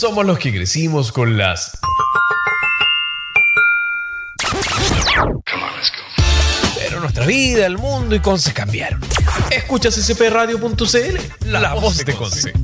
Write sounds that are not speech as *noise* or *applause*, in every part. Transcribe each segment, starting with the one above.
somos los que crecimos con las... Pero nuestra vida, el mundo y Conce cambiaron. Escuchas spradio.cl, la, voz de Conce.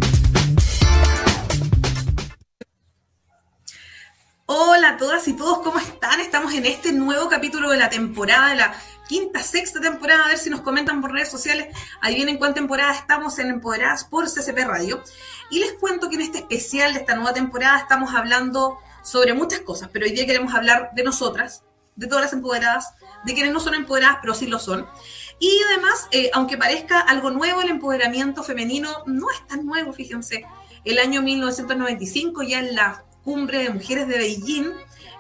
Hola a todas y todos, ¿cómo están? Estamos en este nuevo capítulo de la temporada, de la quinta, sexta temporada. A ver si nos comentan por redes sociales. Ahí vienen cuál temporada estamos en Empoderadas por CCP Radio. Y les cuento que en este especial de esta nueva temporada estamos hablando sobre muchas cosas, pero hoy día queremos hablar de nosotras, de todas las empoderadas, de quienes no son empoderadas, pero sí lo son. Y además, eh, aunque parezca algo nuevo, el empoderamiento femenino no es tan nuevo, fíjense. El año 1995, ya en la cumbre de mujeres de Beijing,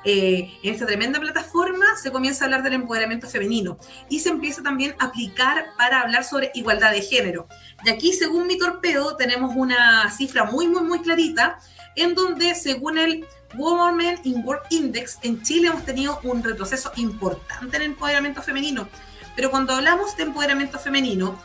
eh, en esta tremenda plataforma se comienza a hablar del empoderamiento femenino y se empieza también a aplicar para hablar sobre igualdad de género. Y aquí, según mi torpedo, tenemos una cifra muy, muy, muy clarita, en donde, según el Women in Work Index, en Chile hemos tenido un retroceso importante en el empoderamiento femenino. Pero cuando hablamos de empoderamiento femenino,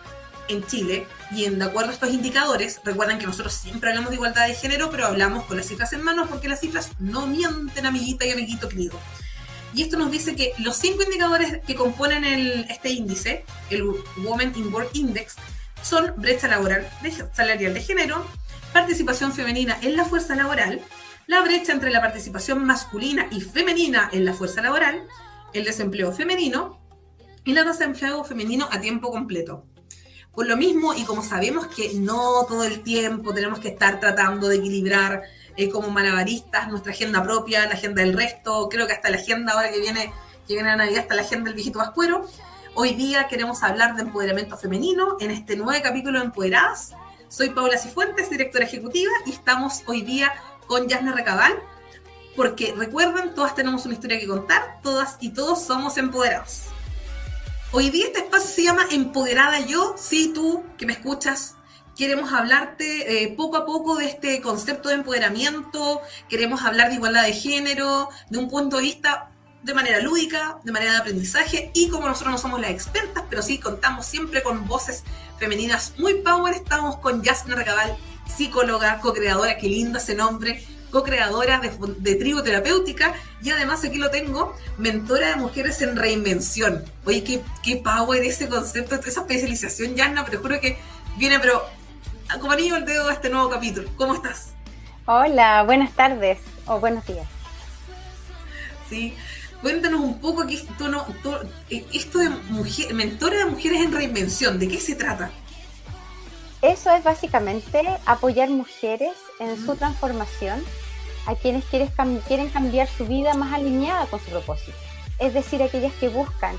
en Chile y en de acuerdo a estos indicadores, recuerden que nosotros siempre hablamos de igualdad de género, pero hablamos con las cifras en mano porque las cifras no mienten, amiguita y amiguito querido. Y esto nos dice que los cinco indicadores que componen el, este índice, el Women in Work Index, son brecha laboral salarial de género, participación femenina en la fuerza laboral, la brecha entre la participación masculina y femenina en la fuerza laboral, el desempleo femenino y la desempleo femenino a tiempo completo. Por lo mismo, y como sabemos que no todo el tiempo tenemos que estar tratando de equilibrar eh, como malabaristas nuestra agenda propia, la agenda del resto, creo que hasta la agenda ahora que viene, que viene la Navidad, hasta la agenda del viejito vascuero, hoy día queremos hablar de empoderamiento femenino en este nuevo capítulo de Empoderadas. Soy Paula Cifuentes, directora ejecutiva, y estamos hoy día con Yasna Recabal, porque recuerden, todas tenemos una historia que contar, todas y todos somos empoderados. Hoy día este espacio se llama Empoderada Yo. Sí, tú que me escuchas, queremos hablarte eh, poco a poco de este concepto de empoderamiento, queremos hablar de igualdad de género, de un punto de vista de manera lúdica, de manera de aprendizaje y como nosotros no somos las expertas, pero sí contamos siempre con voces femeninas muy power, estamos con Jasna Recabal, psicóloga, co-creadora, qué lindo ese nombre, co-creadora de, de, Tribu Terapéutica y además aquí lo tengo, mentora de mujeres en reinvención. Oye, qué, qué power ese concepto, esa especialización, Yanna, pero juro que viene, pero como anillo el dedo a este nuevo capítulo. ¿Cómo estás? Hola, buenas tardes o buenos días. Sí, cuéntanos un poco aquí, tú no, eh, esto de mujer, mentora de mujeres en reinvención, ¿de qué se trata? Eso es básicamente apoyar mujeres en su transformación a quienes quieren cambiar su vida más alineada con su propósito. Es decir, aquellas que buscan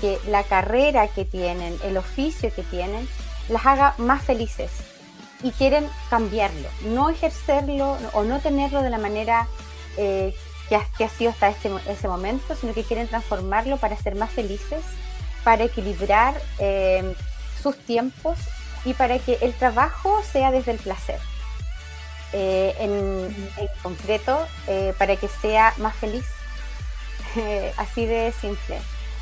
que la carrera que tienen, el oficio que tienen, las haga más felices y quieren cambiarlo, no ejercerlo o no tenerlo de la manera eh, que, ha, sido hasta este, ese momento, sino que quieren transformarlo para ser más felices, para equilibrar eh, sus tiempos y para que el trabajo sea desde el placer. Eh, en, concreto, eh, para que sea más feliz. *laughs* así de simple.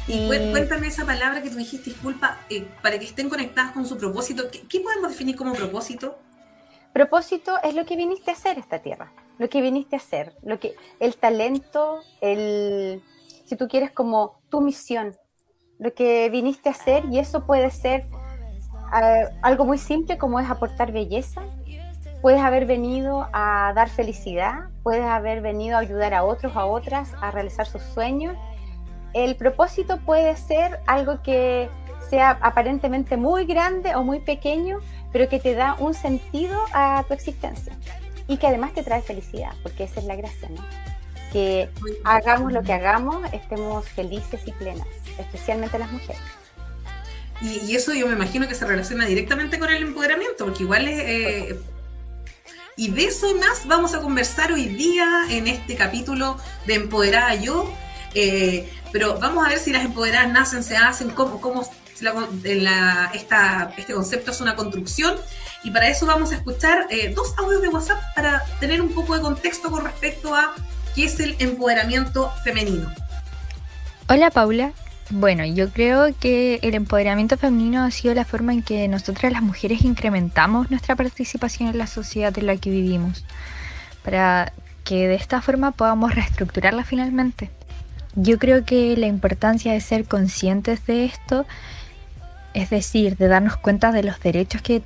Y, cuéntame esa palabra que tú dijiste, disculpa, eh, para que estén conectadas con su propósito. ¿Qué, podemos definir como propósito? Propósito es lo que viniste a hacer esta tierra, lo que viniste a hacer, lo que, el talento, el, si tú quieres como tu misión, lo que viniste a hacer y eso puede ser algo muy simple como es aportar belleza. Puedes haber venido a dar felicidad, puedes haber venido a ayudar a otros, a otras, a realizar sus sueños. El propósito puede ser algo que sea aparentemente muy grande o muy pequeño, pero que te da un sentido a tu existencia y que además te trae felicidad, porque esa es la gracia, ¿no? Que hagamos lo que hagamos, estemos felices y plenas, especialmente las mujeres. Y, eso yo me imagino que se relaciona directamente con el empoderamiento, porque igual es... Eh, y de eso y más vamos a conversar hoy día en este capítulo de Empoderada Yo. Eh, pero vamos a ver si las empoderadas nacen, se hacen, cómo, cómo la, esta, este concepto es una construcción. Y para eso vamos a escuchar eh, dos audios de WhatsApp para tener un poco de contexto con respecto a qué es el empoderamiento femenino. Hola Paula, bueno, yo creo que el empoderamiento femenino ha sido la forma en que nosotras las mujeres incrementamos nuestra participación en la sociedad en la que vivimos. para que de esta forma podamos reestructurarla finalmente. Yo creo que la importancia de ser conscientes de esto, es decir, de darnos cuenta de los derechos que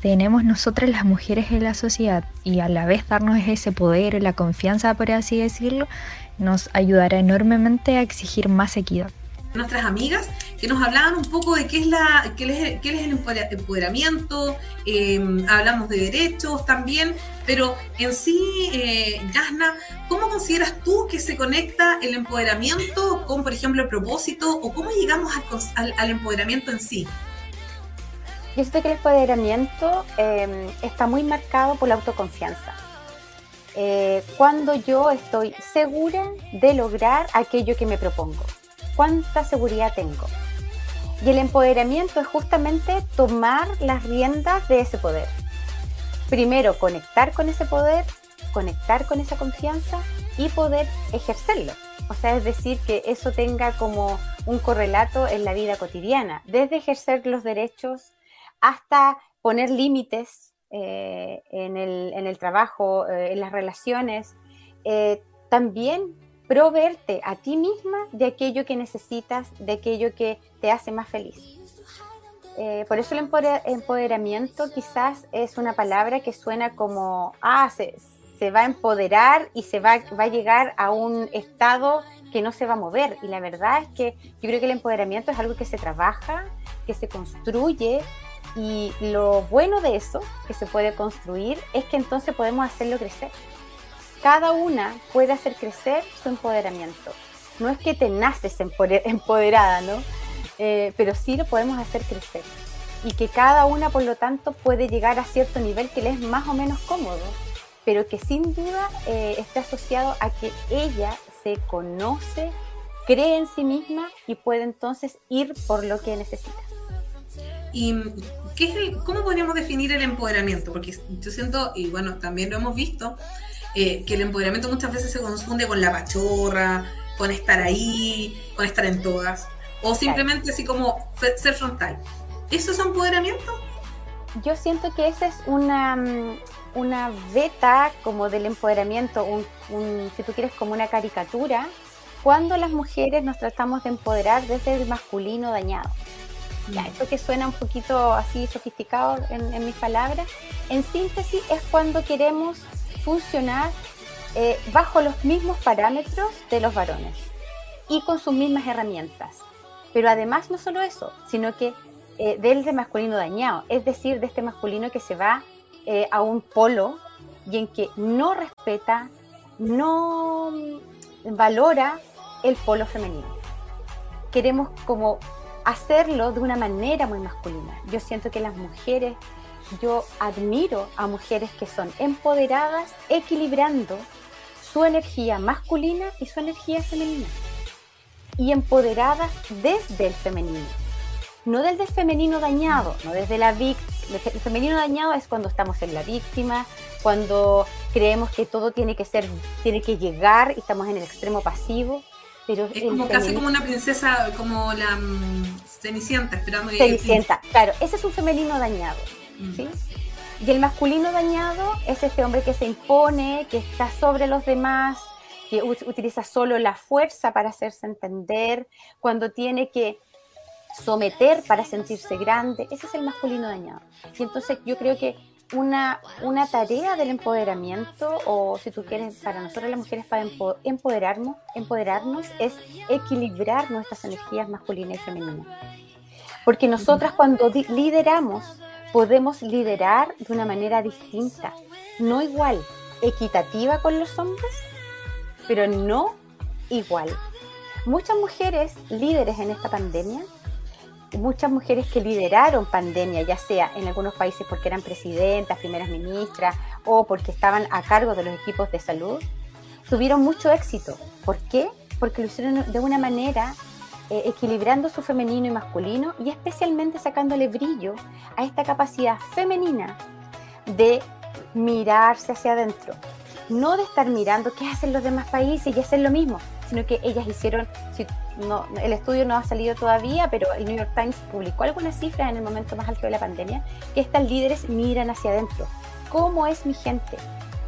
tenemos nosotras las mujeres en la sociedad y a la vez darnos ese poder, la confianza, por así decirlo, nos ayudará enormemente a exigir más equidad nuestras amigas que nos hablaban un poco de qué es, la, qué es, el empoderamiento, em, hablamos de derechos también, pero en sí, eh, ¿cómo consideras tú que se conecta el empoderamiento con, por ejemplo, el propósito o cómo llegamos al, empoderamiento en sí? Yo sé que el empoderamiento em, está muy marcado por la autoconfianza. Eh, cuando yo estoy segura de lograr aquello que me propongo cuánta seguridad tengo. Y el empoderamiento es justamente tomar las riendas de ese poder. Primero, conectar con ese poder, conectar con esa confianza y poder ejercerlo. O sea, es decir, que eso tenga como un correlato en la vida cotidiana, desde ejercer los derechos hasta poner límites eh, en, el, trabajo, eh, en las relaciones. Eh, también proveerte a ti misma de aquello que necesitas, de aquello que te hace más feliz. Eh, por eso el empoderamiento quizás es una palabra que suena como, ah, se, va a empoderar y se va, va a llegar a un estado que no se va a mover. Y la verdad es que yo creo que el empoderamiento es algo que se trabaja, que se construye y lo bueno de eso, que se puede construir, es que entonces podemos hacerlo crecer cada una puede hacer crecer su empoderamiento. No es que te naces *laughs* empoderada, ¿no? Eh, pero sí lo podemos hacer crecer. Y que cada una, por lo tanto, puede llegar a cierto nivel que le es más o menos cómodo, pero que sin duda eh, está asociado a que ella se conoce, cree en sí misma y puede entonces ir por lo que necesita. ¿Y cómo podríamos definir el empoderamiento? Porque yo siento, y bueno, también lo hemos visto, eh, que el empoderamiento muchas veces se confunde con la pachorra, con estar ahí, con estar en todas, o simplemente así como ser frontal. ¿Eso es empoderamiento? Yo siento que esa es una, mm, una beta como del empoderamiento, un, si tú quieres como una caricatura, cuando las mujeres nos tratamos de empoderar desde el masculino dañado. Ya, mm. esto que suena un poquito así sofisticado en, en mis palabras, en síntesis es cuando queremos funcionar eh, bajo los mismos parámetros de los varones y con sus mismas herramientas. Pero además no solo eso, sino que eh, del de masculino dañado, es decir, de este masculino que se va eh, a un polo y en que no respeta, no valora el polo femenino. Queremos como hacerlo de una manera muy masculina. Yo siento que las mujeres yo admiro a mujeres que son empoderadas, equilibrando su energía masculina y su energía femenina. Y empoderadas desde el femenino. No desde el femenino dañado, no desde la víctima. El femenino dañado es cuando estamos en la víctima, cuando creemos que todo tiene que ser, tiene que llegar y estamos en el extremo pasivo. Pero es como casi como una princesa, como la mm, Cenicienta, esperando que Cenicienta, claro, ese es un femenino dañado. ¿Sí? Y el masculino dañado es este hombre que se impone, que está sobre los demás, que utiliza solo la fuerza para hacerse entender, cuando tiene que someter para sentirse grande, ese es el masculino dañado. Y entonces yo creo que una, una tarea del empoderamiento, o si tú quieres, para nosotros las mujeres, para empoderarnos, empoderarnos es equilibrar nuestras energías masculinas y femeninas. Porque nosotras cuando lideramos podemos liderar de una manera distinta, no igual, equitativa con los hombres, pero no igual. Muchas mujeres líderes en esta pandemia, muchas mujeres que lideraron pandemia, ya sea en algunos países porque eran presidentas, primeras ministras o porque estaban a cargo de los equipos de salud, tuvieron mucho éxito. ¿Por qué? Porque lo hicieron de una manera eh, equilibrando su femenino y masculino y especialmente sacándole brillo a esta capacidad femenina de mirarse hacia adentro. No de estar mirando qué hacen los demás países y hacer lo mismo, sino que ellas hicieron, si no, el estudio no ha salido todavía, pero el New York Times publicó algunas cifras en el momento más alto de la pandemia, que estas líderes miran hacia adentro. ¿Cómo es mi gente?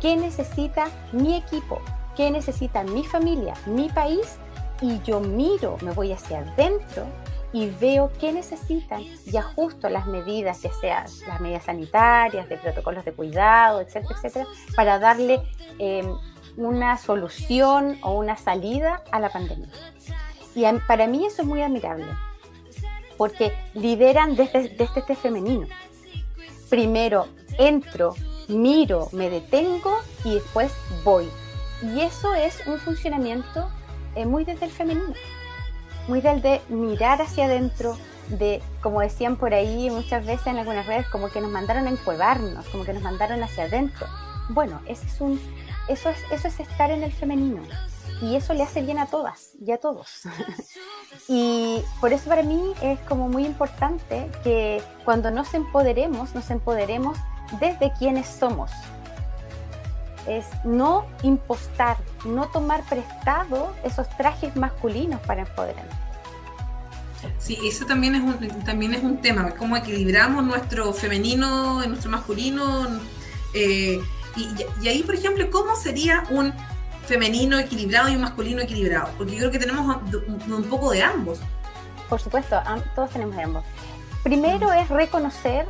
qué necesita mi equipo, qué necesita mi familia, mi país, y yo miro, me voy hacia adentro y veo qué necesitan y ajusto las medidas, ya sea las medidas sanitarias, de protocolos de cuidado, etcétera, etcétera, para darle em, una solución o una salida a la pandemia. Y para mí eso es muy admirable, porque lideran desde, desde este femenino. Primero entro, miro, me detengo y después voy. Y eso es un funcionamiento eh, muy desde el femenino, muy del de mirar hacia adentro, de, como decían por ahí muchas veces en algunas redes, como que nos mandaron a encuevarnos, como que nos mandaron hacia adentro. Bueno, ese es un, eso, es, eso es estar en el femenino. Y eso le hace bien a todas y a todos. *laughs* y por eso para mí es como muy importante que cuando nos empoderemos, nos empoderemos desde quienes somos. Es no impostar, no tomar prestado esos trajes masculinos para empoderarnos. Sí, eso también es un, también es un tema, cómo equilibramos nuestro femenino, nuestro masculino. Eh, y, ahí, por ejemplo, ¿cómo sería un femenino equilibrado y un masculino equilibrado? Porque yo creo que tenemos un, poco de ambos. Por supuesto, todos tenemos de ambos. Primero es reconocer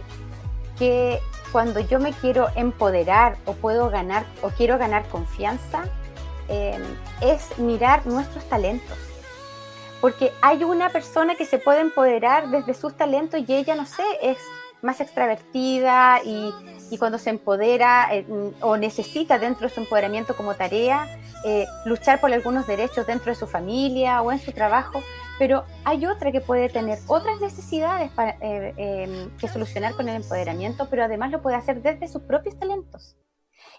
que cuando yo me quiero empoderar o puedo ganar o quiero ganar confianza, em, es mirar nuestros talentos. Porque hay una persona que se puede empoderar desde sus talentos y ella, no sé, es más extravertida y, y cuando se empodera eh, o necesita dentro de su empoderamiento como tarea eh, luchar por algunos derechos dentro de su familia o en su trabajo, pero hay otra que puede tener otras necesidades para, eh, em, que solucionar con el empoderamiento, pero además lo puede hacer desde sus propios talentos.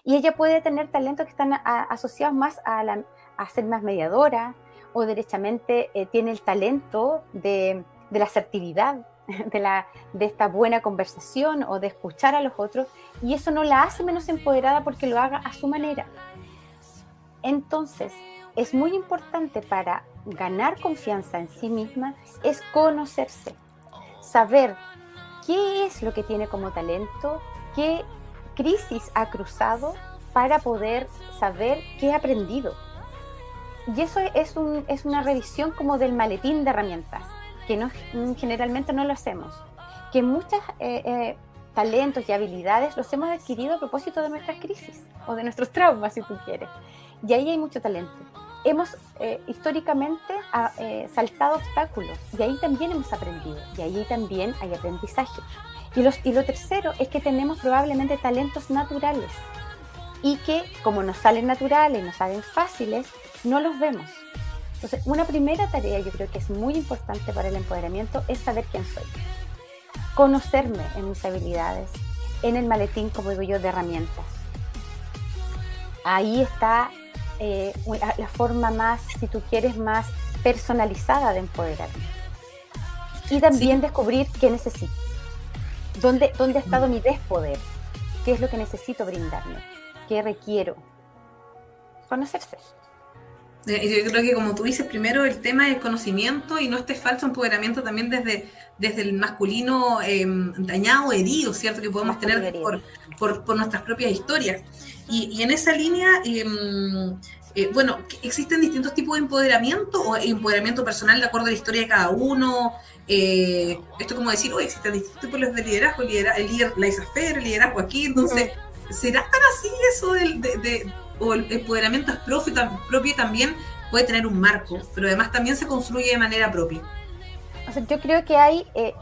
Y ella puede tener talentos que están asociados más a, la, a, ser más mediadora o derechamente tiene el talento de, de la asertividad, *laughs* de, la, de esta buena conversación o de escuchar a los otros, y eso no la hace menos empoderada porque lo haga a su manera. Entonces, es muy importante para ganar confianza en sí misma, es conocerse, saber qué es lo que tiene como talento, qué crisis ha cruzado para poder saber qué ha aprendido. Y eso es, un, es una revisión como del maletín de herramientas que no, generalmente no lo hacemos, que muchos eh, eh, talentos y habilidades los hemos adquirido a propósito de nuestras crisis o de nuestros traumas, si tú quieres. Y ahí hay mucho talento. Hemos eh, históricamente ah, saltado obstáculos y ahí también hemos aprendido y ahí también hay aprendizaje. Y, y lo tercero es que tenemos probablemente talentos naturales y que como nos salen naturales, nos salen fáciles, no los vemos entonces, una primera tarea yo creo que es muy importante para el empoderamiento es saber quién soy. Conocerme en mis habilidades, en el maletín, como digo yo, de herramientas. Ahí está eh, la forma más, si tú quieres, más personalizada de empoderarme. Y también descubrir qué necesito. ¿Dónde, ¿Dónde ha estado mi despoder? ¿Qué es lo que necesito brindarme? ¿Qué requiero? Conocerse. Eh, yo creo que como tú dices, primero el tema del conocimiento y no este falso empoderamiento también desde, desde el masculino eh, dañado, herido, ¿cierto? Que podemos tener por, por, nuestras propias historias. Y, en esa línea, em, eh, bueno, existen distintos tipos de empoderamiento o empoderamiento personal de acuerdo a la historia de cada uno. Eh, esto como decir, oye, existen distintos tipos de liderazgo, el, liderazgo, el líder, la el liderazgo aquí, entonces, ¿será tan así eso del, de o el empoderamiento es propio, propio también puede tener un marco, pero además también se construye de manera propia. O sea, yo creo que hay, eh,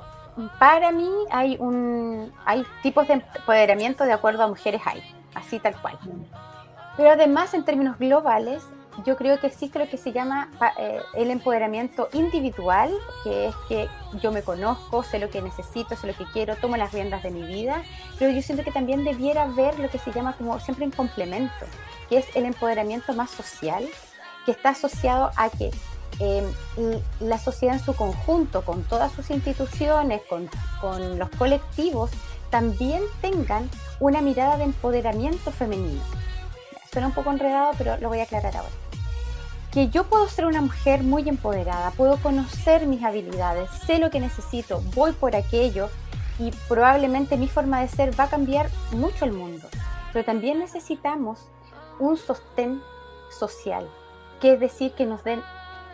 para mí hay un, hay tipos de empoderamiento de acuerdo a mujeres hay, así tal cual. Pero además en términos globales, yo creo que existe lo que se llama eh, el empoderamiento individual, que es que yo me conozco, sé lo que necesito, sé lo que quiero, tomo las riendas de mi vida, pero yo siento que también debiera ver lo que se llama como siempre un complemento, que es el empoderamiento más social, que está asociado a que em, la sociedad en su conjunto, con todas sus instituciones, con, con los colectivos, también tengan una mirada de empoderamiento femenino. Suena un poco enredado, pero lo voy a aclarar ahora que yo puedo ser una mujer muy empoderada, puedo conocer mis habilidades, sé lo que necesito, voy por aquello y probablemente mi forma de ser va a cambiar mucho el mundo. pero también necesitamos un sostén social, que es decir, que nos den,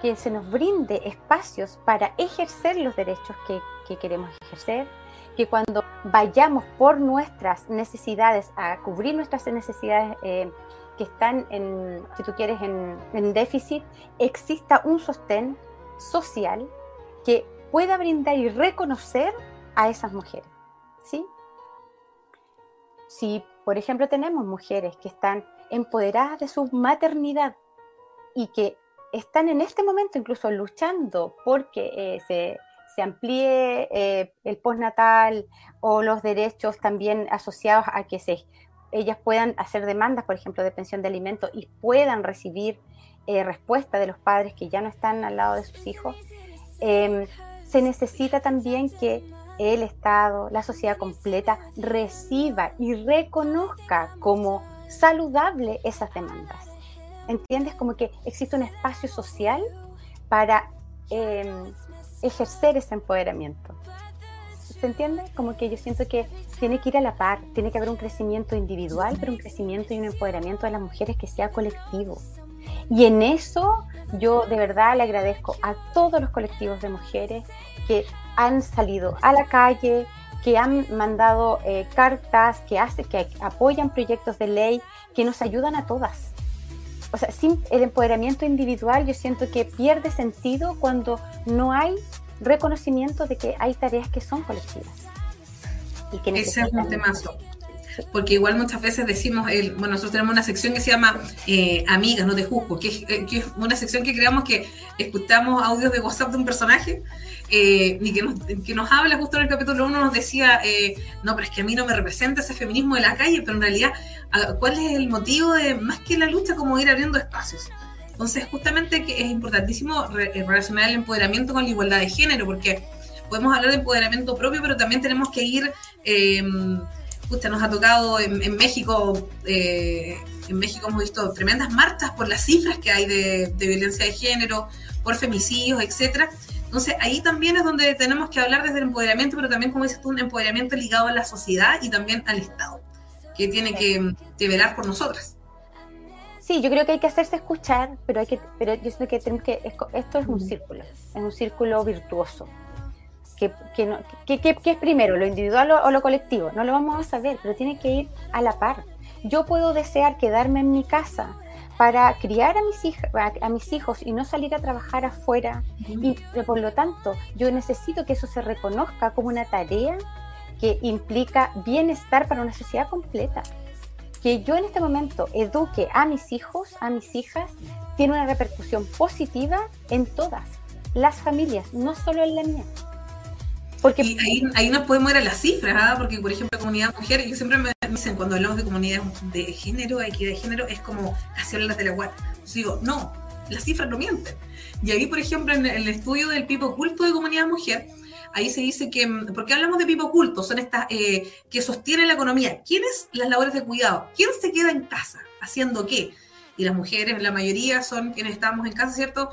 que se nos brinde espacios para ejercer los derechos que, queremos ejercer, que cuando vayamos por nuestras necesidades a cubrir nuestras necesidades eh, que están en, si tú quieres, en, déficit, exista un sostén social que pueda brindar y reconocer a esas mujeres. ¿sí? Si, por ejemplo, tenemos mujeres que están empoderadas de su maternidad y que están en este momento incluso luchando porque eh, se, se, amplíe eh, el postnatal o los derechos también asociados a que se, ellas puedan hacer demandas, por ejemplo, de pensión de alimentos y puedan recibir eh, respuesta de los padres que ya no están al lado de sus hijos, em, se necesita también que el Estado, la sociedad completa, reciba y reconozca como saludable esas demandas. ¿Entiendes? Como que existe un espacio social para em, ejercer ese empoderamiento. ¿Se entiende? Como que yo siento que tiene que ir a la par, tiene que haber un crecimiento individual, pero un crecimiento y un empoderamiento de las mujeres que sea colectivo. Y en eso yo de verdad le agradezco a todos los colectivos de mujeres que han salido a la calle, que han mandado eh, cartas, que, hace, que apoyan proyectos de ley, que nos ayudan a todas. O sea, sin el empoderamiento individual yo siento que pierde sentido cuando no hay reconocimiento de que hay tareas que son colectivas. Y que Ese es un temazo porque igual muchas veces decimos, el, bueno, nosotros tenemos una sección que se llama eh, Amigas, no te juzgo, que es, eh, que es, una sección que creamos que escuchamos audios de WhatsApp de un personaje eh, y que nos, que nos, habla justo en el capítulo 1, nos decía, no, pero es que a mí no me representa ese feminismo de la calle, pero en realidad, ¿cuál es el motivo de, más que la lucha, como ir abriendo espacios? Entonces, justamente que es importantísimo relacionar el empoderamiento con la igualdad de género, porque podemos hablar de empoderamiento propio, pero también tenemos que ir nos ha tocado en, México, eh, en México hemos visto tremendas marchas por las cifras que hay de, violencia de género, por femicidios, etcétera. Entonces ahí también es donde tenemos que hablar desde el empoderamiento, pero también, como dices tú, un empoderamiento ligado a la sociedad y también al Estado, que tiene que, velar por nosotras. Sí, yo creo que hay que hacerse escuchar, pero hay que, pero yo sé que tenemos que, esto es un círculo, es un círculo virtuoso ¿Qué, es primero, lo individual o, lo colectivo? No lo vamos a saber, pero tiene que ir a la par. Yo puedo desear quedarme en mi casa para criar a mis, a, mis hijos y no salir a trabajar afuera. Y por lo tanto, yo necesito que eso se reconozca como una tarea que implica bienestar para una sociedad completa. Que yo en este momento eduque a mis hijos, a mis hijas, tiene una repercusión positiva en todas las familias, no solo en la mía. Porque y ahí, ahí nos podemos ir a las cifras, ¿ah? porque por ejemplo, comunidad mujer, yo siempre me dicen cuando hablamos de comunidad de género, equidad de género, es como casi hablar de la guata. Yo digo, no, las cifras no mienten. Y ahí, por ejemplo, en el estudio del pipo oculto de comunidad mujer, ahí se dice que, ¿por qué hablamos de pipo oculto? Son estas eh, que sostienen la economía. ¿Quiénes las labores de cuidado? ¿Quién se queda en casa? ¿Haciendo qué? Y las mujeres, la mayoría son quienes estamos en casa, ¿cierto?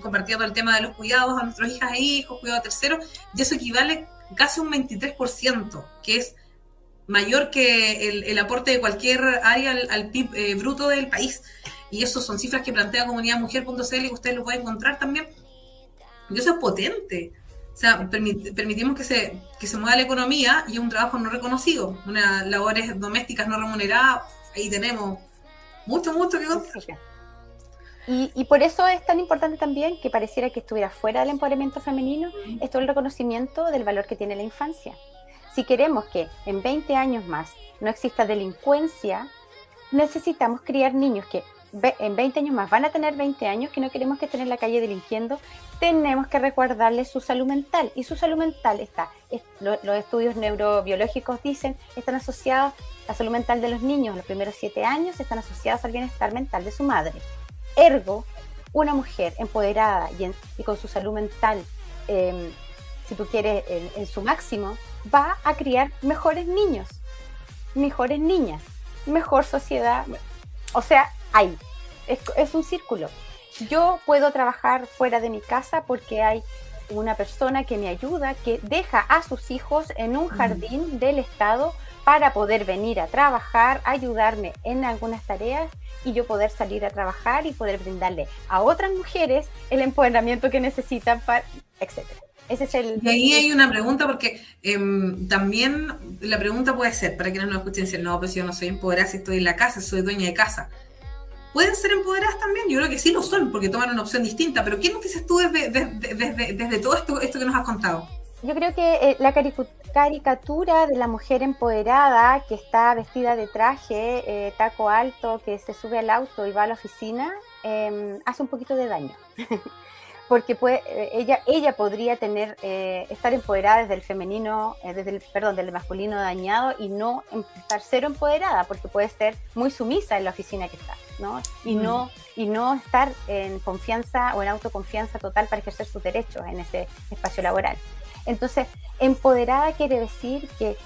compartiendo el tema de los cuidados a nuestros hijas e hijos, cuidado tercero, y eso equivale casi un 23%, que es mayor que el, aporte de cualquier área al, PIB eh, bruto del país. Y eso son cifras que plantea comunidadmujer.cl y ustedes lo pueden encontrar también. Y eso es potente. O sea, permitimos que se, que se mueva la economía y un trabajo no reconocido, unas labores domésticas no remuneradas, ahí tenemos mucho, mucho que. Y, y, por eso es tan importante también que pareciera que estuviera fuera del empoderamiento femenino, es el reconocimiento del valor que tiene la infancia. Si queremos que en 20 años más no exista delincuencia, necesitamos criar niños que en 20 años más van a tener 20 años, que no queremos que estén en la calle delinquiendo, tenemos que recordarles su salud mental. Y su salud mental está, los estudios neurobiológicos dicen, están asociados, la salud mental de los niños los primeros 7 años están asociados al bienestar mental de su madre. Ergo, una mujer empoderada y, con su salud mental, em, si tú quieres, en, su máximo, va a criar mejores niños, mejores niñas, mejor sociedad. O sea, ahí, es un círculo. Yo puedo trabajar fuera de mi casa porque hay una persona que me ayuda, que deja a sus hijos en un jardín del Estado para poder venir a trabajar, ayudarme en algunas tareas y yo poder salir a trabajar y poder brindarle a otras mujeres el empoderamiento que necesitan, para, etc. Ese es el... Y ahí hay una pregunta porque em, también la pregunta puede ser, para quienes no escuchen, decir, no, pues yo no soy empoderada si estoy en la casa, soy dueña de casa. ¿Pueden ser empoderadas también? Yo creo que sí lo son, porque toman una opción distinta, pero ¿qué nos dices tú desde, todo esto, esto que nos has contado? Yo creo que eh, la caricatura de la mujer empoderada que está vestida de traje, eh, taco alto, que se sube al auto y va a la oficina, em, hace un poquito de daño. *laughs* Porque puede, eh, ella, ella podría tener, estar empoderada desde el femenino, desde el, perdón, del masculino dañado y no estar cero empoderada, porque puede ser muy sumisa en la oficina que está, ¿no? Y, mm. no, y no estar en confianza o en autoconfianza total para ejercer sus derechos en ese espacio laboral. Entonces, empoderada quiere decir que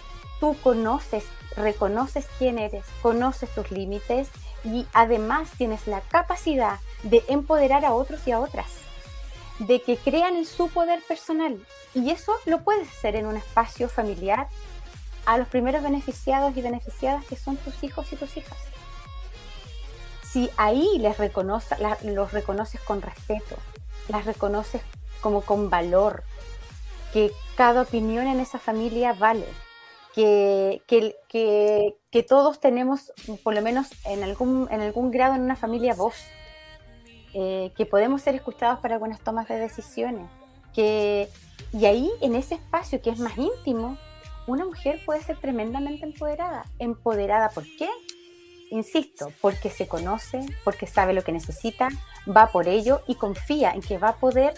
tú conoces, reconoces quién eres, conoces tus límites y además tienes la capacidad de empoderar a otros y a otras, de que crean en su poder personal. Y eso lo puedes hacer en un espacio familiar a los primeros beneficiados y beneficiadas que son tus hijos y tus hijas. Si ahí les reconoce, los reconoces con respeto, las reconoces como con valor, que cada opinión en esa familia vale, que, que, todos tenemos, por lo menos en algún, en algún grado en una familia, voz, eh, que podemos ser escuchados para algunas tomas de decisiones, que, y ahí, en ese espacio que es más íntimo, una mujer puede ser tremendamente empoderada. ¿Empoderada por qué? Insisto, porque se conoce, porque sabe lo que necesita, va por ello y confía en que va a poder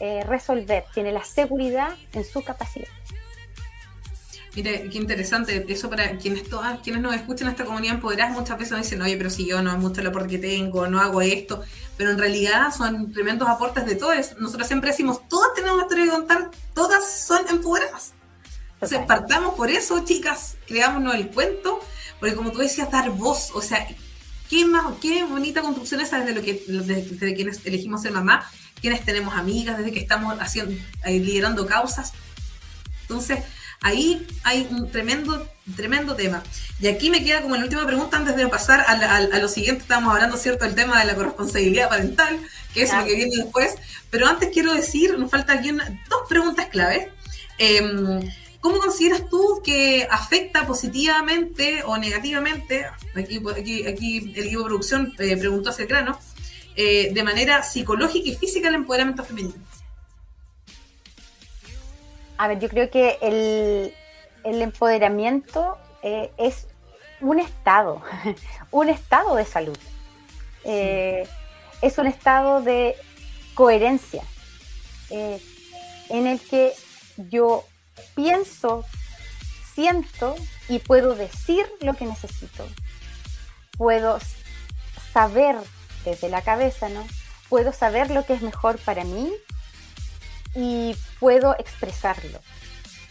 eh, resolver, tiene la seguridad en su capacidad. Mire, qué interesante, eso para quienes todas, quienes nos escuchan esta comunidad empoderadas muchas veces nos dicen, oye, pero si yo no es mucho el aporte que tengo, no hago esto, pero en realidad son tremendos aportes de todos. Nosotros siempre decimos, todas tenemos una historia que contar, todas son empoderadas. Entonces, partamos por eso, chicas, creámonos el cuento, porque como tú decías, dar voz, o sea, qué más, qué bonita construcción esa desde lo que, desde quienes elegimos ser mamá, quienes tenemos amigas, desde que estamos haciendo, eh, liderando causas. Entonces, ahí hay un tremendo, tremendo tema. Y aquí me queda como la última pregunta antes de pasar a, lo siguiente. Estábamos hablando, ¿cierto?, del tema de la corresponsabilidad parental, que es lo que viene después. Pero antes quiero decir, nos falta aquí dos preguntas claves. Em, ¿Cómo consideras tú que afecta positivamente o negativamente? Aquí, aquí, aquí el equipo de producción eh, preguntó hacia el grano. Eh, de manera psicológica y física el empoderamiento femenino? A ver, yo creo que el, el empoderamiento eh, es un estado, *laughs* un estado de salud. Eh, es un estado de coherencia en el que yo pienso, siento y puedo decir lo que necesito. Puedo saber desde la cabeza, ¿no? Puedo saber lo que es mejor para mí y puedo expresarlo.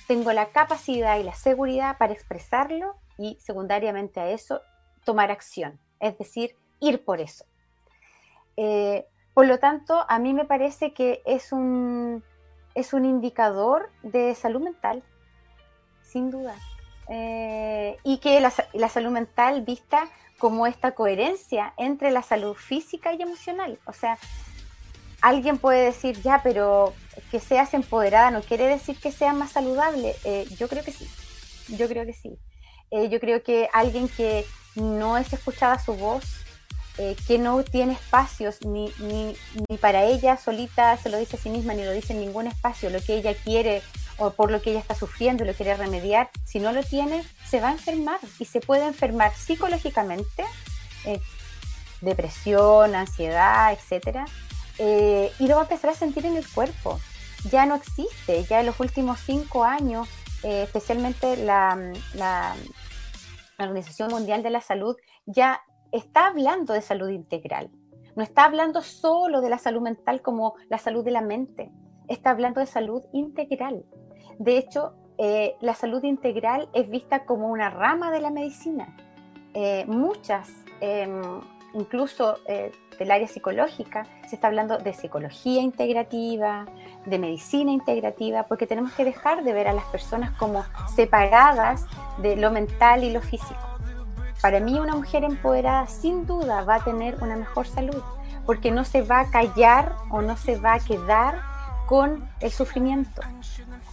Tengo la capacidad y la seguridad para expresarlo y secundariamente a eso tomar acción, es decir, ir por eso. Eh, por lo tanto, a mí me parece que es un, es un indicador de salud mental, sin duda. Eh, y que la, la salud mental vista como esta coherencia entre la salud física y emocional. O sea, alguien puede decir, ya, pero que seas empoderada no quiere decir que seas más saludable. Eh, yo creo que sí, yo creo que sí. Eh, yo creo que alguien que no es escuchada su voz, eh, que no tiene espacios ni, ni, ni, para ella solita se lo dice a sí misma, ni lo dice en ningún espacio, lo que ella quiere o por lo que ella está sufriendo y lo quiere remediar, si no lo tiene, se va a enfermar y se puede enfermar psicológicamente, eh, depresión, ansiedad, etcétera, eh, y lo va a empezar a sentir en el cuerpo. Ya no existe, ya en los últimos cinco años, eh, especialmente la, la, Organización Mundial de la Salud, ya está hablando de salud integral. No está hablando solo de la salud mental como la salud de la mente, está hablando de salud integral. De hecho, eh, la salud integral es vista como una rama de la medicina. Eh, muchas em, incluso del área psicológica, se está hablando de psicología integrativa, de medicina integrativa, porque tenemos que dejar de ver a las personas como separadas de lo mental y lo físico. Para mí una mujer empoderada sin duda va a tener una mejor salud, porque no se va a callar o no se va a quedar con el sufrimiento.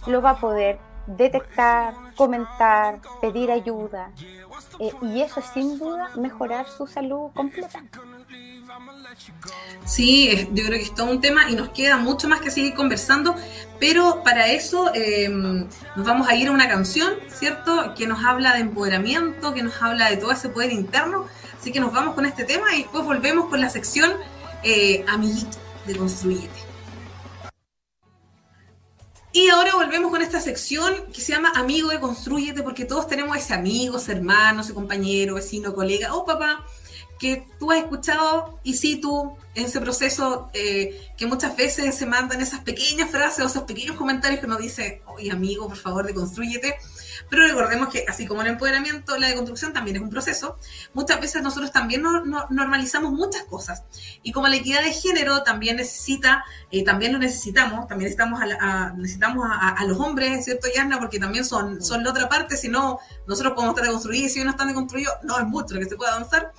Lo va a poder detectar, comentar, pedir ayuda. Eh, y eso es sin duda mejorar su salud completa. Sí, yo creo que es todo un tema y nos queda mucho más que seguir conversando, pero para eso eh, nos vamos a ir a una canción, ¿cierto? Que nos habla de empoderamiento, que nos habla de todo ese poder interno. Así que nos vamos con este tema y después volvemos con la sección eh, Amiguito de Construyete. Y ahora volvemos con esta sección que se llama Amigo de Construyete, porque todos tenemos ese amigo, ese hermano, ese compañero, vecino, colega o papá que tú has escuchado y sí tú en ese proceso eh, que muchas veces se mandan esas pequeñas frases o esos pequeños comentarios que nos dice, oye amigo, por favor, deconstrúyete. Pero recordemos que así como el empoderamiento, la deconstrucción también es un proceso. Muchas veces nosotros también normalizamos muchas cosas. Y como la equidad de género también necesita, eh, también lo necesitamos, también necesitamos a, necesitamos a, los hombres, ¿cierto, Yasna? Porque también son, son la otra parte, si no, nosotros podemos estar deconstruidos y si no están deconstruidos, no es mucho lo que se puede avanzar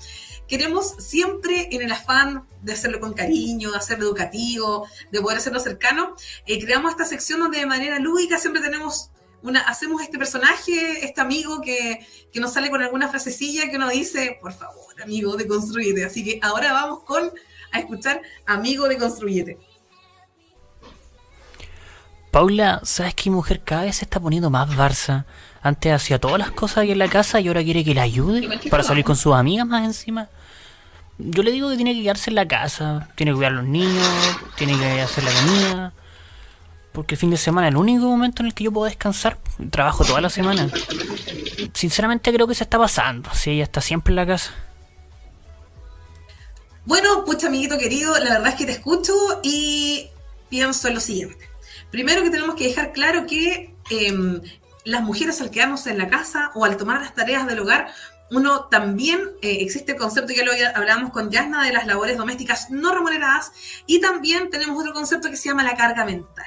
queremos siempre en el afán de hacerlo con cariño, de hacerlo educativo, de poder hacerlo cercano, eh, creamos esta sección donde de manera lúdica siempre tenemos una, hacemos este personaje, este amigo que, que nos sale con alguna frasecilla que nos dice, por favor, amigo, deconstruyete. Así que ahora vamos con a escuchar Amigo, deconstruyete. Paula, ¿sabes qué mujer cada vez se está poniendo más Barça? Antes hacía todas las cosas aquí en la casa y ahora quiere que la ayude para salir con sus amigas más encima. Yo le digo que tiene que quedarse en la casa, tiene que cuidar a los niños, tiene que hacer la comida. Porque el fin de semana es el único momento en el que yo puedo descansar. Trabajo toda la semana. Sinceramente creo que se está pasando. Si ella está siempre en la casa. Bueno, pues amiguito querido, la verdad es que te escucho y pienso en lo siguiente. Primero que tenemos que dejar claro que em, las mujeres al quedarnos en la casa o al tomar las tareas del hogar, uno también eh, existe el concepto, ya lo hablábamos con Yasna, de las labores domésticas no remuneradas, y también tenemos otro concepto que se llama la carga mental.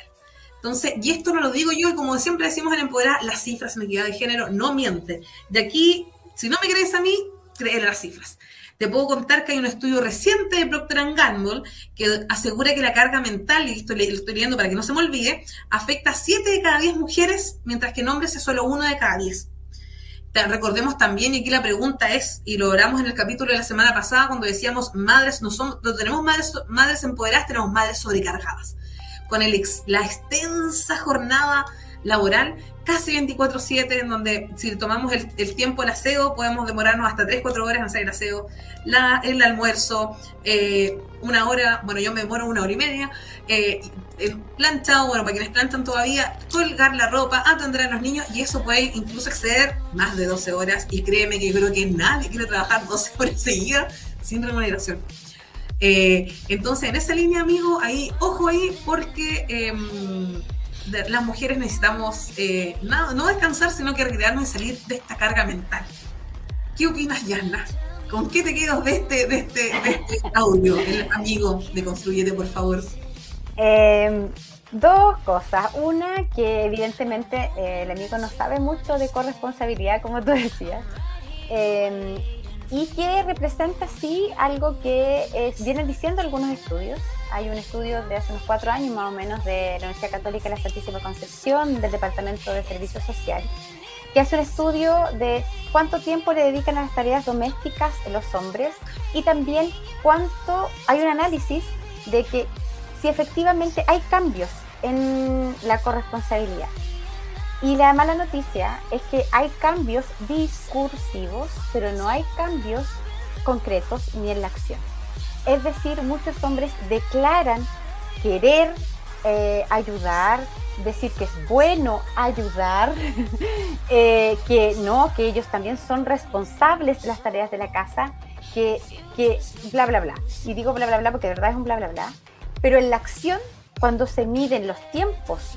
Entonces, y esto no lo digo yo, y como siempre decimos en Empoderar, las cifras en equidad de género no mienten. De aquí, si no me crees a mí, creer las cifras. Te puedo contar que hay un estudio reciente de Procter Gamble que asegura que la carga mental, y esto lo estoy leyendo para que no se me olvide, afecta a 7 de cada 10 mujeres, mientras que en hombres es solo 1 de cada 10. Recordemos también, y aquí la pregunta es, y lo oramos en el capítulo de la semana pasada, cuando decíamos madres, no somos, no tenemos madres, madres empoderadas, tenemos madres sobrecargadas. Con el, la extensa jornada laboral casi 24/7, en donde si tomamos el, tiempo del aseo, podemos demorarnos hasta 3-4 horas en hacer el aseo, el almuerzo, eh, una hora, bueno, yo me demoro una hora y media, eh, el planchado, bueno, para quienes planchan todavía, colgar la ropa, atender a los niños, y eso puede incluso exceder más de 12 horas, y créeme que yo creo que nadie quiere trabajar 12 horas *laughs* seguidas sin remuneración. Eh, entonces, en esa línea, amigo, ahí, ojo ahí, porque em, las mujeres necesitamos eh, no, descansar, sino que recrearnos y salir de esta carga mental. ¿Qué opinas, Yana? ¿Con qué te quedas de este, de este, de este *laughs* audio, el amigo de Construyete, por favor? Em, dos cosas. Una, que evidentemente eh, el amigo no sabe mucho de corresponsabilidad, como tú decías. Em, y que representa sí algo que vienen diciendo algunos estudios, hay un estudio de hace unos cuatro años más o menos de la Universidad Católica de la Santísima Concepción, del Departamento de Servicios Sociales, que hace un estudio de cuánto tiempo le dedican a las tareas domésticas los hombres y también cuánto hay un análisis de que si efectivamente hay cambios en la corresponsabilidad. Y la mala noticia es que hay cambios discursivos, pero no hay cambios concretos ni en la acción. Es decir, muchos hombres declaran querer eh, ayudar, decir que es bueno ayudar, *laughs* eh, que no, que ellos también son responsables de las tareas de la casa, que, que bla, bla, bla. Y digo bla, bla, bla porque de verdad es un bla, bla, bla. Pero en la acción, cuando se miden los tiempos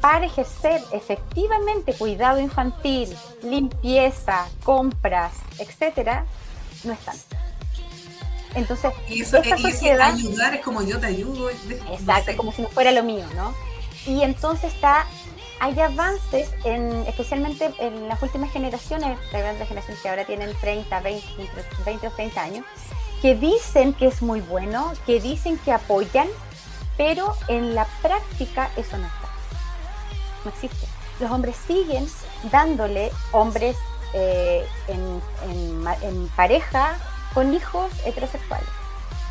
para ejercer efectivamente cuidado infantil, limpieza, compras, etcétera, no están. Entonces, y eso, esta y sociedad, ayudar es como yo te ayudo. es de- no exacto, sé. como si no fuera lo mío, ¿no? Y entonces está, hay avances, en, especialmente en las últimas generaciones, la gran generación que ahora tienen 30, 20, 20 o 30 años, que dicen que es muy bueno, que dicen que apoyan, pero en la práctica eso no está. No existe. Los hombres siguen dándole hombres eh, en, en en pareja con hijos heterosexuales,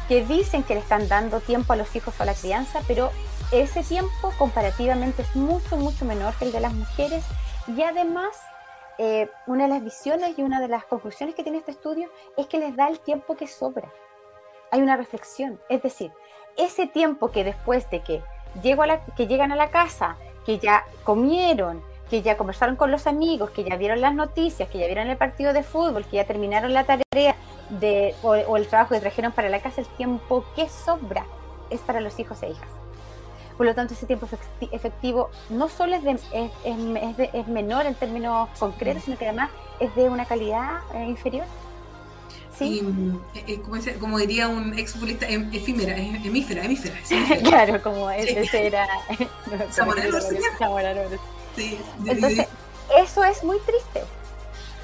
que dicen que le están dando tiempo a los hijos o a la crianza, pero ese tiempo comparativamente es mucho, mucho menor que el de las mujeres y además eh, una de las visiones y una de las conclusiones que tiene este estudio es que les da el tiempo que sobra. Hay una reflexión, es decir, ese tiempo que después de que, llego a que llegan a la casa, que ya comieron, que ya conversaron con los amigos, que ya vieron las noticias, que ya vieron el partido de fútbol, que ya terminaron la tarea de, o, o el trabajo que trajeron para la casa, el tiempo que sobra es para los hijos e hijas. Por lo tanto, ese tiempo efecti- efectivo no solo es, de- es, es- de- es menor en términos concretos, sino que además es de una calidad eh, inferior. Y, ¿Sí? mm, eh, eh, como, como diría un exfutbolista, em- efímera, em- hemífera, hemífera. *laughs* claro, como es- Sí. ese era. no Entonces, eso es muy triste,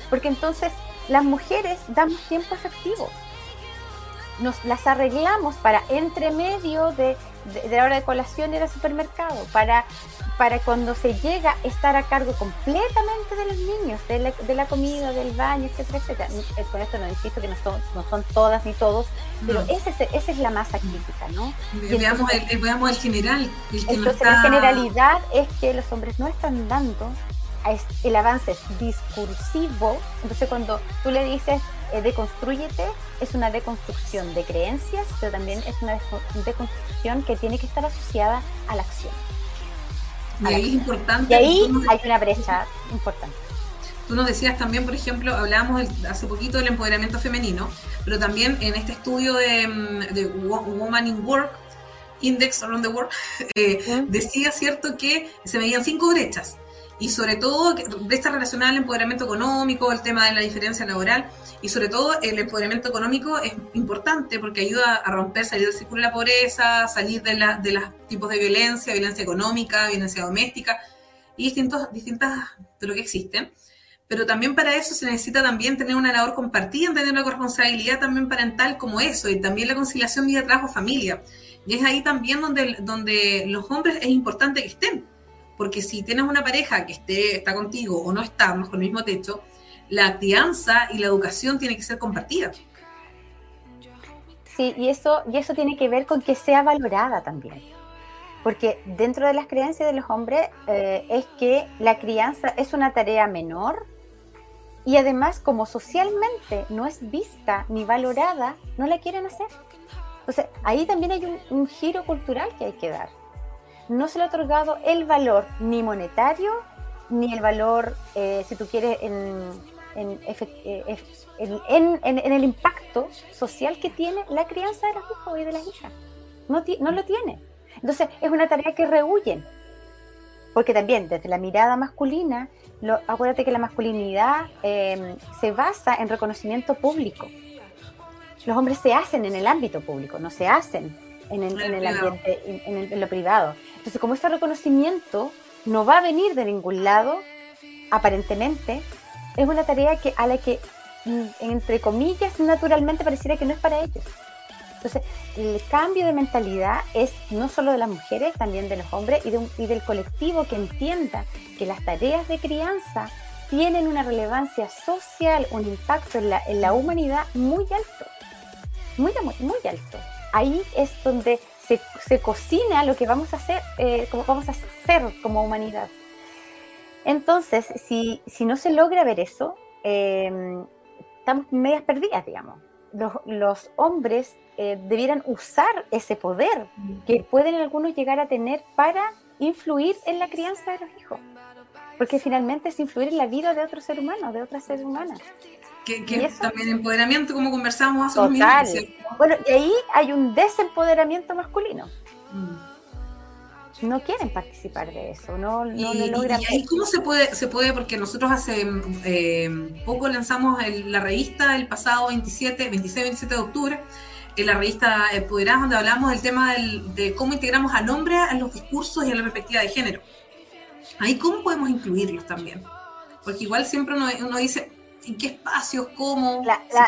porque entonces las mujeres damos tiempo efectivo. Nos las arreglamos para entre medio de, de- de la hora de colación ir al supermercado, para, para cuando se llega estar a cargo completamente de los niños, de la, de la comida, del baño, etcétera, etcétera. Eh, Con esto no insisto que no son, no son todas ni todos, pero no. esa es, esa es la masa crítica, ¿no? Ve- veamos, el, el- veamos el general. El que no Entonces, la está- generalidad es que los hombres no están dando, el avance es discursivo. Entonces, cuando tú le dices eh, deconstrúyete, es una deconstrucción de creencias, pero también es una deco- deconstrucción que tiene que estar asociada a la acción. Y ahí es importante. Y ahí hay una brecha importante. Tú nos decías también, por ejemplo, hablábamos el- hace poquito del empoderamiento femenino, pero también en este estudio de, mm, de Wo- Woman in Work, Index Around the World, *laughs* eh, ¿Mm? decía, ¿cierto?, que se veían cinco brechas. Y sobre todo, que- brechas relacionadas al empoderamiento económico, el tema de la diferencia laboral, y sobre todo el empoderamiento económico es importante porque ayuda a romper, salir del círculo de la pobreza, salir de, la, de los tipos de violencia, violencia económica, violencia doméstica, y distintos, distintas de lo que existen pero también para eso se necesita también tener una labor compartida, tener una corresponsabilidad también parental como eso, y también la conciliación vida, trabajo, familia. Y es ahí también donde, donde los hombres es importante que estén, porque si tienes una pareja que esté, está contigo o no está bajo el mismo techo, la crianza y la educación tiene que ser compartida. Sí, y eso, y eso tiene que ver con que sea valorada también. Porque dentro de las creencias de los hombres eh, es que la crianza es una tarea menor y además como socialmente no es vista ni valorada, no la quieren hacer. Entonces ahí también hay un giro cultural que hay que dar. No se le ha otorgado el valor ni monetario ni el valor, eh, si tú quieres, eh, en- el impacto social que tiene la crianza de los hijos y de las hijas. No, lo tiene. Entonces es una tarea que rehuyen. Porque también desde la mirada masculina, lo- acuérdate que la masculinidad eh, se basa en reconocimiento público. Los hombres se hacen en el ámbito público, no se hacen en el, en el ambiente, en, el- en lo privado. Entonces, como este reconocimiento no va a venir de ningún lado, aparentemente, es una tarea que, a la que, mm, entre comillas, naturalmente pareciera que no es para ellos. Entonces, el cambio de mentalidad es no solo de las mujeres, también de los hombres y, de un- y del colectivo que entienda que las tareas de crianza tienen una relevancia social, un impacto en la, en la humanidad muy alto, muy, muy, muy alto. Ahí es donde se, se cocina lo que vamos a hacer, eh, como vamos a como humanidad. Entonces, si, si no se logra ver eso, eh, estamos medias perdidas, digamos. Los, los hombres eh, debieran usar ese poder que pueden algunos llegar a tener para influir en la crianza de los hijos. Porque finalmente es influir en la vida de otro ser humano, de otra ser humana. Que, también empoderamiento, como conversábamos hace unos Total. minutos. ¿cierto? Bueno, y ahí hay un desempoderamiento masculino. Mm. No quieren participar de eso, no, no Y, lo y- logran. y ahí cómo se puede, se puede, porque nosotros hace eh, poco lanzamos el- la revista el pasado 27, 26, 27 de octubre, en la revista Empoderadas, donde hablamos del tema de cómo integramos al hombre en los discursos y en la perspectiva de género. Ahí, ¿cómo podemos incluirlos también? Porque igual siempre uno, dice, ¿en qué espacios? ¿Cómo?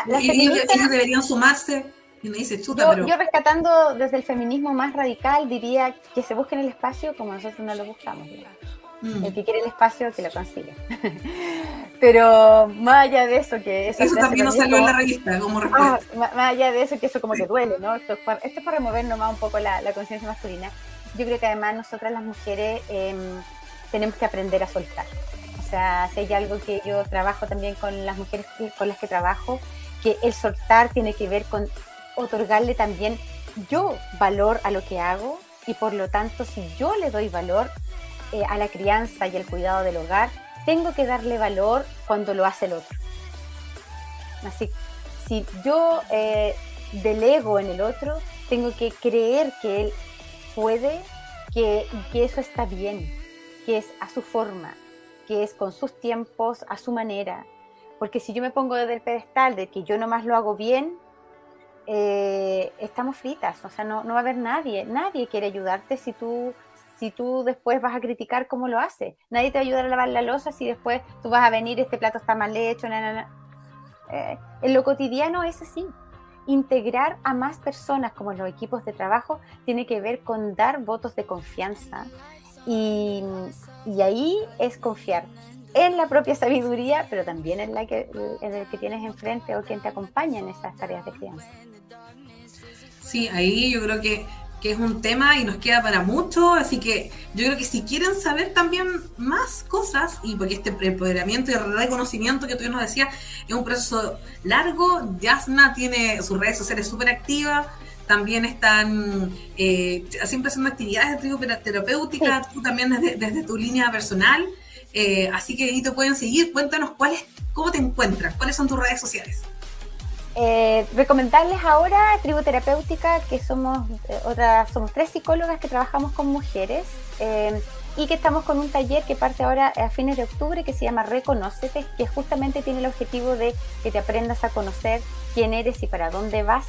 ellos, deberían sumarse. Y uno dice, chuta, yo, pero... yo rescatando desde el feminismo más radical, diría que se busquen el espacio como nosotros no lo buscamos. Mm. El que quiere el espacio, que lo consiga. *laughs* Pero más allá de eso, que eso, también nos salió en la revista *laughs* como ah, respuesta. más, allá de eso, que eso como que duele, ¿no? Esto es para, esto es para remover nomás un poco la, la conciencia masculina. Yo creo que además nosotras las mujeres em, tenemos que aprender a soltar. O sea, si hay algo que yo trabajo también con las mujeres con las que trabajo, que el soltar tiene que ver con otorgarle también yo valor a lo que hago y por lo tanto si yo le doy valor eh, a la crianza y el cuidado del hogar, tengo que darle valor cuando lo hace el otro. Así, si yo eh, delego en el otro, tengo que creer que él puede, que, que eso está bien, que es a su forma, que es con sus tiempos, a su manera. Porque si yo me pongo desde el pedestal de que yo nomás lo hago bien, eh, estamos fritas, o sea, no, no, va a haber nadie, nadie quiere ayudarte si tú si tú después vas a criticar cómo lo hace. Nadie te va a ayudar a lavar la losa si después tú vas a venir, este plato está mal hecho, eh, en lo cotidiano es así. Integrar a más personas como los equipos de trabajo tiene que ver con dar votos de confianza y, ahí es confiar en la propia sabiduría, pero también en, la que, en el que tienes enfrente o quien te acompaña en esas tareas de crianza. Sí, ahí yo creo que que es un tema y nos queda para mucho, así que yo creo que si quieren saber también más cosas, y porque este empoderamiento y reconocimiento que tú nos decías es un proceso largo, Yasna tiene sus redes sociales súper activas, también están eh, siempre haciendo actividades de tribu terapéutica, tú también desde, tu línea personal, eh, así que ahí te pueden seguir, cuéntanos cuáles, cómo te encuentras, cuáles son tus redes sociales. Eh, recomendarles ahora Tribu Terapéutica, que somos eh, otra, somos tres psicólogas que trabajamos con mujeres y que estamos con un taller que parte ahora a fines de octubre que se llama Reconócete, que justamente tiene el objetivo de que te aprendas a conocer quién eres y para dónde vas.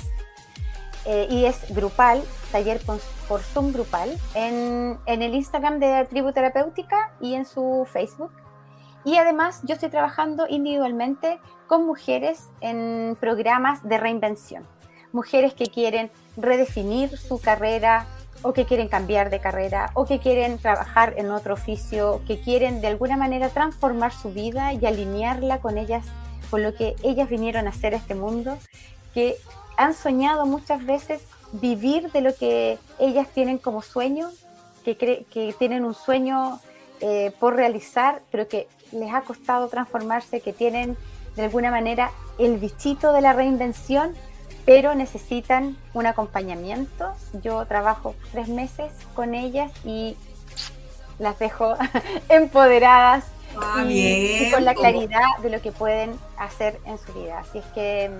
Y es grupal, taller por, Zoom grupal, en, en el Instagram de Tribu Terapéutica y en su Facebook. Y además yo estoy trabajando individualmente con mujeres en programas de reinvención. Mujeres que quieren redefinir su carrera o que quieren cambiar de carrera o que quieren trabajar en otro oficio, que quieren de alguna manera transformar su vida y alinearla con ellas, con lo que ellas vinieron a hacer a este mundo, que han soñado muchas veces vivir de lo que ellas tienen como sueño, que, que tienen un sueño eh, por realizar, pero que les ha costado transformarse, que tienen de alguna manera el bichito de la reinvención, pero necesitan un acompañamiento. Yo trabajo tres meses con ellas y las dejo *laughs* empoderadas ah, y, con la claridad de lo que pueden hacer en su vida. Así es que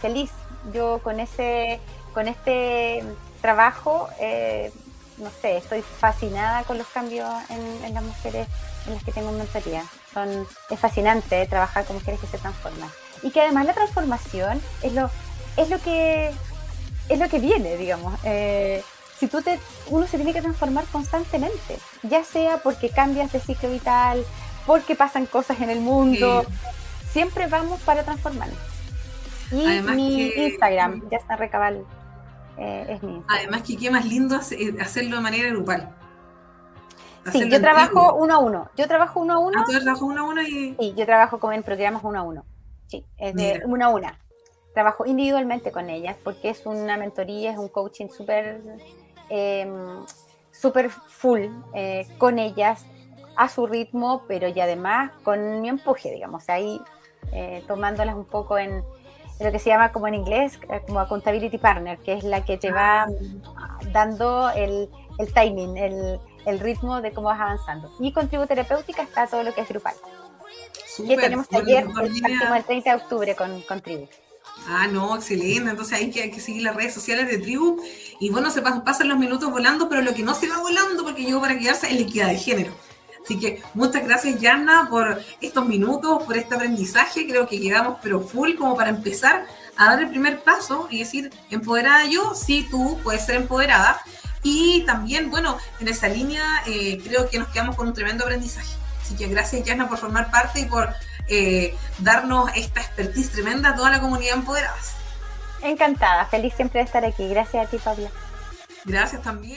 feliz, yo con ese, con este trabajo, eh, no sé, estoy fascinada con los cambios en, las mujeres en las que tengo mentoría. Son, es fascinante trabajar con mujeres que se transforman. Y que además la transformación es lo, es lo que es lo que viene, digamos. Eh, si tú te, uno se tiene que transformar constantemente, ya sea porque cambias de ciclo vital, porque pasan cosas en el mundo, siempre vamos para transformarnos. Y mi Instagram, ya está recabal eh, Además que qué más lindo eh, hacerlo de manera grupal. sí, yo trabajo uno a uno. Yo trabajo uno a uno. Ah, ¿tú trabajas uno a uno y... Sí, yo trabajo con, en programas uno a uno. Sí, es de uno a una. Trabajo individualmente con ellas porque es una mentoría, es un coaching súper eh, super full eh, con ellas a su ritmo, pero y además con mi empuje, digamos, ahí tomándolas un poco en, lo que se llama como en inglés, eh, como accountability partner, que es la que te va dando el, el timing, el, el, ritmo de cómo vas avanzando. Y con Tribu Terapéutica está todo lo que es grupal. y tenemos taller el 30 de octubre con, con Tribu. Ah, no, excelente. Entonces hay que, hay que seguir las redes sociales de Tribu. Y bueno, se pasan, pasan los minutos volando, pero lo que no se va volando, porque llegó para quedarse, es la equidad de género. Así que muchas gracias, Yanna, por estos minutos, por este aprendizaje. Creo que quedamos pero full como para empezar a dar el primer paso y decir, empoderada yo, sí, tú puedes ser empoderada. Y también, bueno, en esa línea eh, creo que nos quedamos con un tremendo aprendizaje. Así que gracias, Yanna, por formar parte y por eh, darnos esta expertise tremenda a toda la comunidad empoderada. Encantada, feliz siempre de estar aquí. Gracias a ti, Pablo. Gracias también.